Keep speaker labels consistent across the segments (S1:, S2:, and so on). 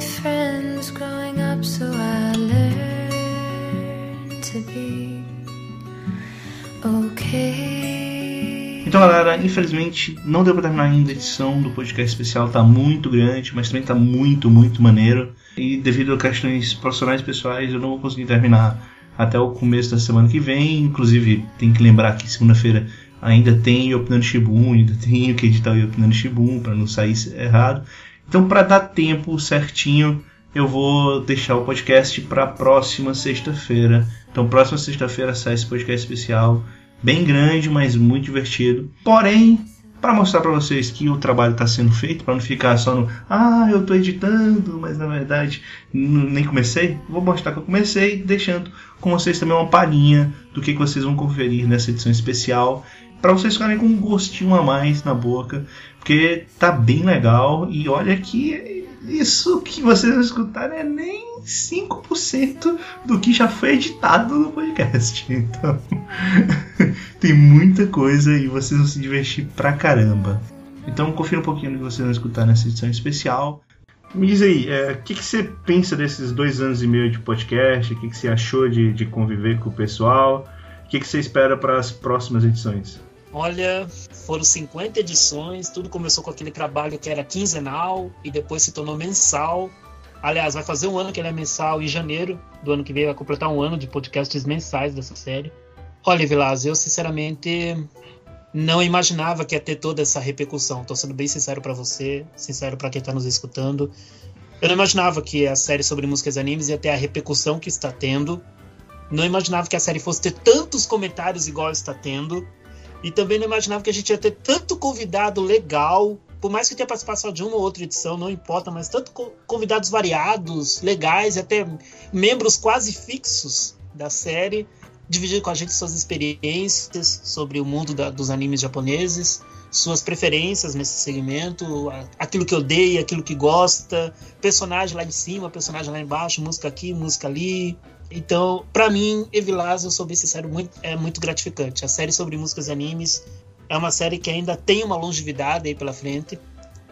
S1: friends growing up, so I learned to be okay.
S2: Então, galera, infelizmente não deu pra terminar ainda a edição do podcast especial, tá muito grande, mas também tá muito, muito maneiro. E devido a questões profissionais e pessoais, eu não vou conseguir terminar até o começo da semana que vem. Inclusive, tem que lembrar que segunda-feira ainda tem Opinando Shibun, ainda tem o que editar o Opinando Shibun, para não sair errado. Então, para dar tempo certinho, eu vou deixar o podcast para próxima sexta-feira. Então, próxima sexta-feira sai esse podcast especial, bem grande, mas muito divertido. Porém, para mostrar para vocês que o trabalho está sendo feito, para não ficar só no ah, eu estou editando, mas na verdade nem comecei, vou mostrar que eu comecei, deixando com vocês também uma palhinha do que, que vocês vão conferir nessa edição especial, para vocês ficarem com um gostinho a mais na boca, porque tá bem legal e olha que isso que vocês vão escutar é nem 5% do que já foi editado no podcast. Então, tem muita coisa e vocês vão se divertir pra caramba. Então, confira um pouquinho do que vocês vão escutar nessa edição especial. Me diz aí, é, o que, que, você pensa desses dois anos e meio de podcast? O que, que você achou de, de conviver com o pessoal? O que, que você espera para as próximas edições?
S3: Olha, foram 50 edições, tudo começou com aquele trabalho que era quinzenal e depois se tornou mensal. Aliás, vai fazer um ano que ele é mensal em janeiro do ano que vem, vai completar um ano de podcasts mensais dessa série. Olha, Vilas, eu sinceramente não imaginava que ia ter toda essa repercussão. Tô sendo bem sincero para você, sincero para quem tá nos escutando. Eu não imaginava que a série sobre músicas e animes ia ter a repercussão que está tendo. Não imaginava que a série fosse ter tantos comentários igual está tendo. E também não imaginava que a gente ia ter tanto convidado legal, por mais que tenha participação de uma ou outra edição, não importa, mas tanto convidados variados, legais, e até membros quase fixos da série, dividir com a gente suas experiências sobre o mundo da, dos animes japoneses, suas preferências nesse segmento, aquilo que odeia, aquilo que gosta, personagem lá em cima, personagem lá embaixo, música aqui, música ali, então, para mim, Evilás, eu sou bem sincero, muito, é muito gratificante. A série sobre músicas e animes é uma série que ainda tem uma longevidade aí pela frente.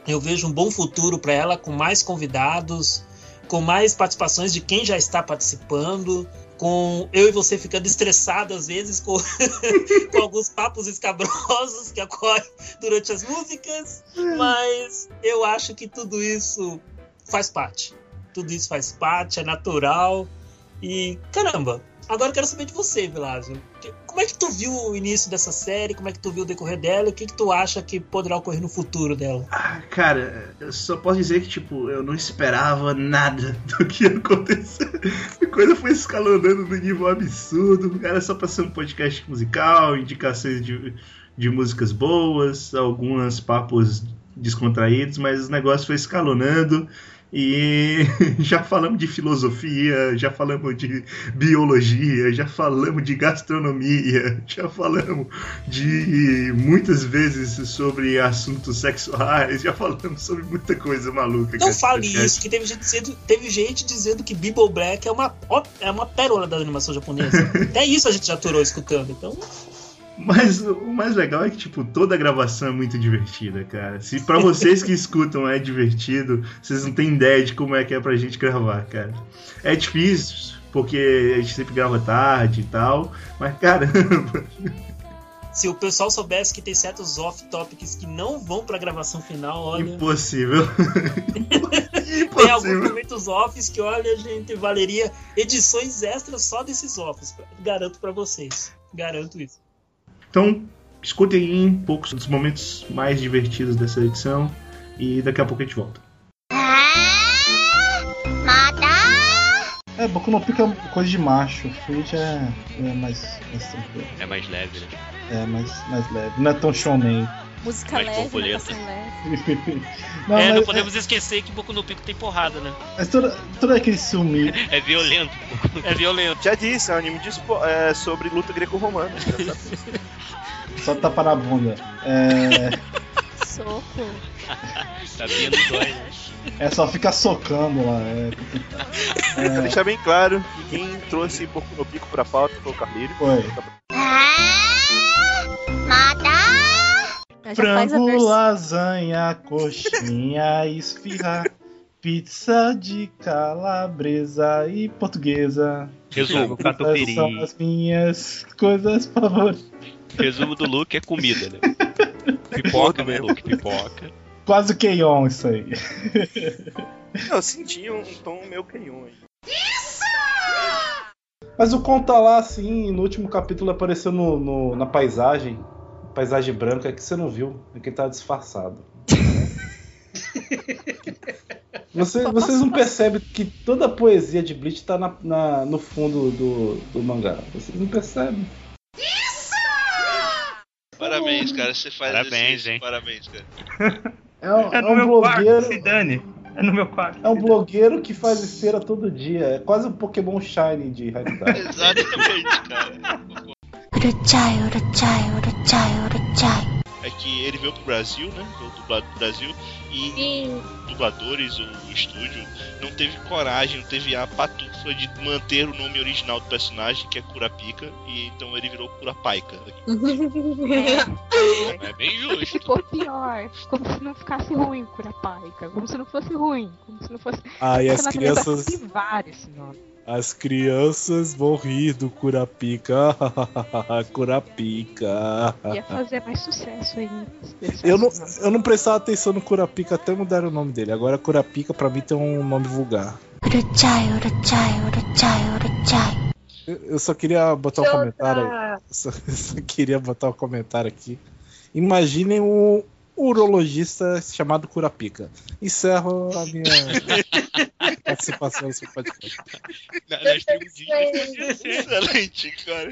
S3: Eu vejo um bom futuro para ela, com mais convidados, com mais participações de quem já está participando, com eu e você ficando estressado às vezes com, com alguns papos escabrosos que ocorrem durante as músicas, mas eu acho que tudo isso faz parte. Tudo isso faz parte, é natural. E, caramba, agora eu quero saber de você, Vilásio. Como é que tu viu o início dessa série? Como é que tu viu o decorrer dela? E o que, que tu acha que poderá ocorrer no futuro dela?
S2: Ah, cara, eu só posso dizer que, tipo, eu não esperava nada do que ia acontecer. A coisa foi escalonando no nível absurdo. Era só pra ser um podcast musical, indicações de, de músicas boas, alguns papos descontraídos, mas o negócio foi escalonando. E já falamos de filosofia, já falamos de biologia, já falamos de gastronomia, já falamos de muitas vezes sobre assuntos sexuais, já falamos sobre muita coisa maluca.
S3: Não fale isso, que teve gente, dizendo, teve gente dizendo que Bible Black é uma, é uma pérola da animação japonesa. Até isso a gente já aturou escutando, então.
S2: Mas o mais legal é que, tipo, toda a gravação é muito divertida, cara. Se para vocês que escutam é divertido, vocês não têm ideia de como é que é pra gente gravar, cara. É difícil, porque a gente sempre grava tarde e tal, mas caramba.
S3: Se o pessoal soubesse que tem certos off-topics que não vão pra gravação final, olha.
S2: Impossível.
S3: Impossível. Tem alguns momentos offs que, olha, gente, valeria edições extras só desses offs. Garanto para vocês. Garanto isso.
S2: Então, escutem aí um pouco dos momentos mais divertidos dessa edição e daqui a pouco a gente volta.
S4: É, Boku no Pico é coisa de macho. Fringe é, é mais, mais tranquilo.
S5: É mais leve, né?
S4: É, mais, mais leve. Não é tão shonen.
S6: Música
S5: Mais
S6: leve,
S5: borboleta.
S6: natação leve.
S4: não,
S5: é,
S4: mas,
S5: não podemos esquecer que Boku no Pico tem porrada, né?
S4: mas todo, todo aquele sumi.
S5: É violento. É violento.
S7: Já disse, é um anime de é, sobre luta greco-romana.
S4: Só tapa na bunda. É,
S6: Soco.
S5: Tá dói, né?
S4: é só ficar socando lá. É,
S7: Pra deixar bem claro que quem trouxe Boku no Pico pra pauta foi o Carneiro.
S4: foi. Frango, lasanha, coxinha, esfirra, Pizza de calabresa e portuguesa.
S5: Resumo,
S4: Essas
S5: catupiry.
S4: são as minhas coisas favoritas.
S5: Resumo do Luke é comida, né? Pipoca, né, Luke? Pipoca.
S4: Quase o Keion isso aí.
S8: Eu senti um tom meio canhão aí.
S4: Mas o Con tá lá assim, no último capítulo apareceu no, no- na paisagem. Paisagem branca que você não viu, é que ele tá disfarçado. Você- vocês não percebem que toda a poesia de Bleach tá na- na- no fundo do, do mangá. Vocês não percebem.
S9: Parabéns, cara. Você faz
S5: Parabéns,
S9: isso.
S5: hein?
S9: Parabéns, cara.
S4: É um,
S10: É
S4: é
S10: no
S4: um
S10: meu
S4: blogueiro.
S10: quarto, se dane. É no meu quarto.
S4: É um blogueiro que faz esteira todo dia. É quase um Pokémon Shine de realidade.
S9: Exatamente, cara.
S1: Uruchai, uruchai, uruchai, uruchai.
S9: É que ele veio pro Brasil, né? Veio dublado pro Brasil. E
S6: Sim.
S9: dubladores ou o estúdio não teve coragem, não teve a patufa de manter o nome original do personagem, que é Kurapika, e então ele virou Kurapika. É bem
S6: Se
S9: justo.
S6: for pior, como se não ficasse ruim Curapaica, como se não fosse ruim, como se não fosse.
S4: Ah, e as
S6: natureza
S4: crianças.
S6: esse nome.
S4: As crianças vão rir do Curapica. Curapica.
S6: Ia fazer mais sucesso ainda.
S4: Eu não, eu não prestava atenção no Curapica até mudaram o nome dele. Agora Curapica pra mim tem um nome vulgar.
S1: Uruchai, uruchai, uruchai, uruchai.
S4: Eu, eu só queria botar um comentário. eu Só, eu só queria botar um comentário aqui. Imaginem um urologista chamado Curapica. Encerro a minha participação nesse podcast.
S9: Na- Nós temos dicas. Excelente, cara.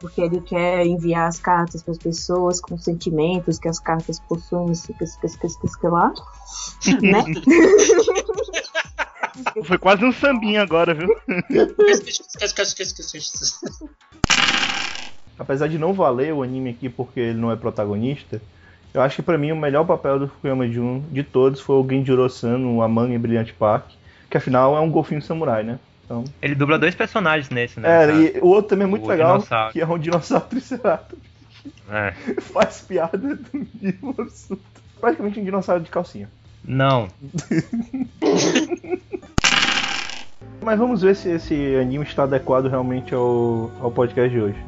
S11: porque ele quer enviar as cartas para as pessoas com sentimentos que as cartas possuem, isso, que, que, que, que, que lá, né?
S10: Foi quase um sambinha agora, viu?
S2: Apesar de não valer o anime aqui porque ele não é protagonista, eu acho que pra mim o melhor papel do Fukuyama Jun de todos foi o Genjiro-san no Among em Brilliant Park, que afinal é um golfinho samurai, né? Então,
S12: Ele dubla dois personagens nesse, né?
S2: é, e o outro também é muito
S12: O
S2: legal,
S12: dinossauro.
S2: que é um dinossauro triceratops.
S12: É.
S2: Faz piada do nível absurdo. Praticamente um dinossauro de calcinha.
S12: Não.
S2: Mas vamos ver se esse anime está adequado realmente ao, ao podcast de hoje.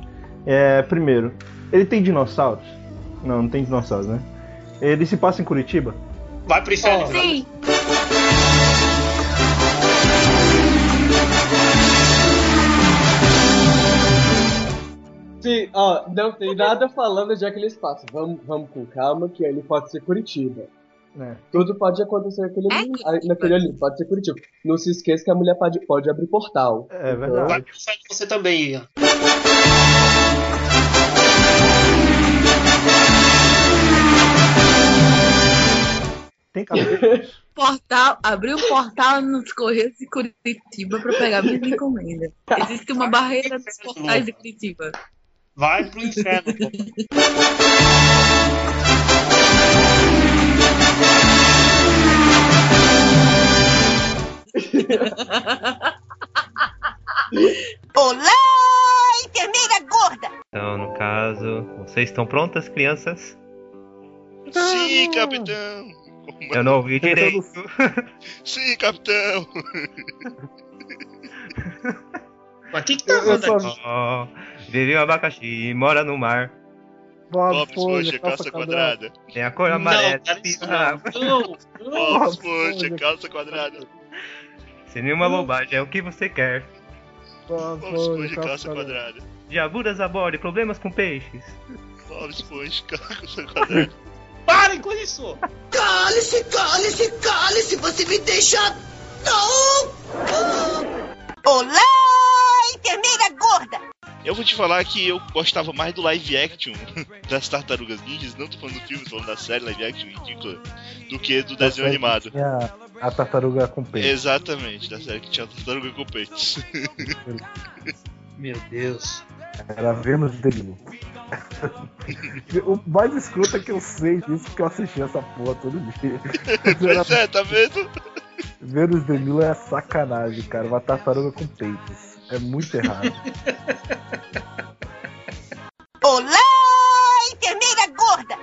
S2: É, primeiro, ele tem dinossauros? Não, não tem dinossauros, né? Ele se passa em Curitiba?
S3: Vai pro inferno.
S11: Sim.
S13: Sim, ó, não tem nada falando de aquele espaço. Vamos, vamos com calma, que ele pode ser Curitiba.
S2: É.
S13: Tudo pode acontecer naquele, ali- naquele ali, pode ser Curitiba. Não se esqueça que a mulher pode, pode abrir portal.
S2: É
S3: Vai
S2: verdade.
S3: pro inferno você também, Ian.
S2: Tem cabelo.
S11: Portal, abrir o portal nos Correios de Curitiba para pegar minhas encomendas. Existe uma barreira nos portais de Curitiba.
S3: Vai pro inferno.
S11: Olá, enfermeira gorda!
S12: Então, no caso, vocês estão prontas, crianças?
S9: Sim, capitão.
S12: Eu não ouvi direito.
S9: Sim, capitão.
S3: Mas o que que tá rolando
S4: só
S3: aqui?
S12: Ó, vive o abacaxi, mora no mar.
S2: Bob
S9: Bob Esponja, calça quadrada.
S12: Tem a cor amarela.
S3: Não, cara, isso não. Não, não.
S9: Bob Esponja, calça quadrada.
S12: Sem nenhuma bobagem, é o que você quer.
S9: Bob Esponja, calça quadrada.
S12: Diaburas a bordo e problemas com peixes.
S9: Bob Esponja, calça quadrada.
S3: Parem com isso!
S11: Cale-se, cale-se, cale-se, você me deixa. Não! Olá, enfermeira gorda!
S9: Eu vou te falar que eu gostava mais do live action das Tartarugas Ninjas, não tô falando do filme, tô falando da série live action ridícula, do que do desenho animado.
S2: Tinha a tartaruga com peito.
S9: Exatamente, da série que tinha a tartaruga com peitos.
S3: Meu Deus.
S2: Era Vênus Delilo. O mais escroto é que eu sei disso porque eu assisti essa porra todo dia.
S9: pois é, tá vendo?
S2: Vênus Delilo é sacanagem, cara. Uma tartaruga com peitos. É muito errado.
S11: Olá, enfermeira gorda!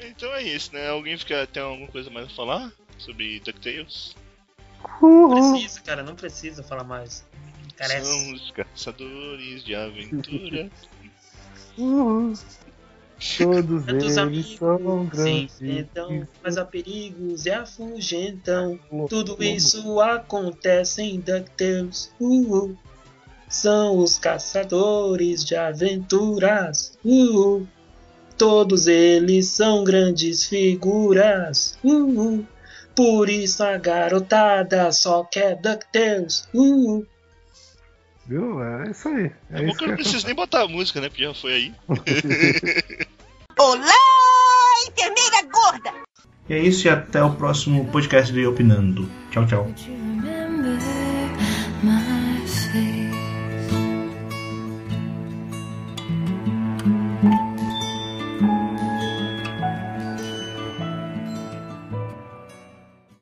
S9: Então é isso, né? Alguém fica, tem alguma coisa mais a falar sobre DuckTales?
S10: Não precisa, cara, não precisa falar mais. Carece.
S9: São os caçadores de aventura.
S4: Todos
S10: Tantos
S4: eles
S10: amigos
S4: são grandes.
S10: enfrentam, mas há perigos e afugentam. Tudo isso acontece em DuckTales. Uh, uh. São os caçadores de aventuras. Uh, uh. Todos eles são grandes figuras. Uh, uh. Por isso a garotada só quer DuckTales.
S4: Viu? É isso aí. É
S9: É bom
S4: isso
S9: que eu não preciso nem botar a música, né? Porque já foi aí.
S14: Olá, enfermeira gorda!
S2: E é isso e até o próximo podcast do Opinando. Tchau, tchau.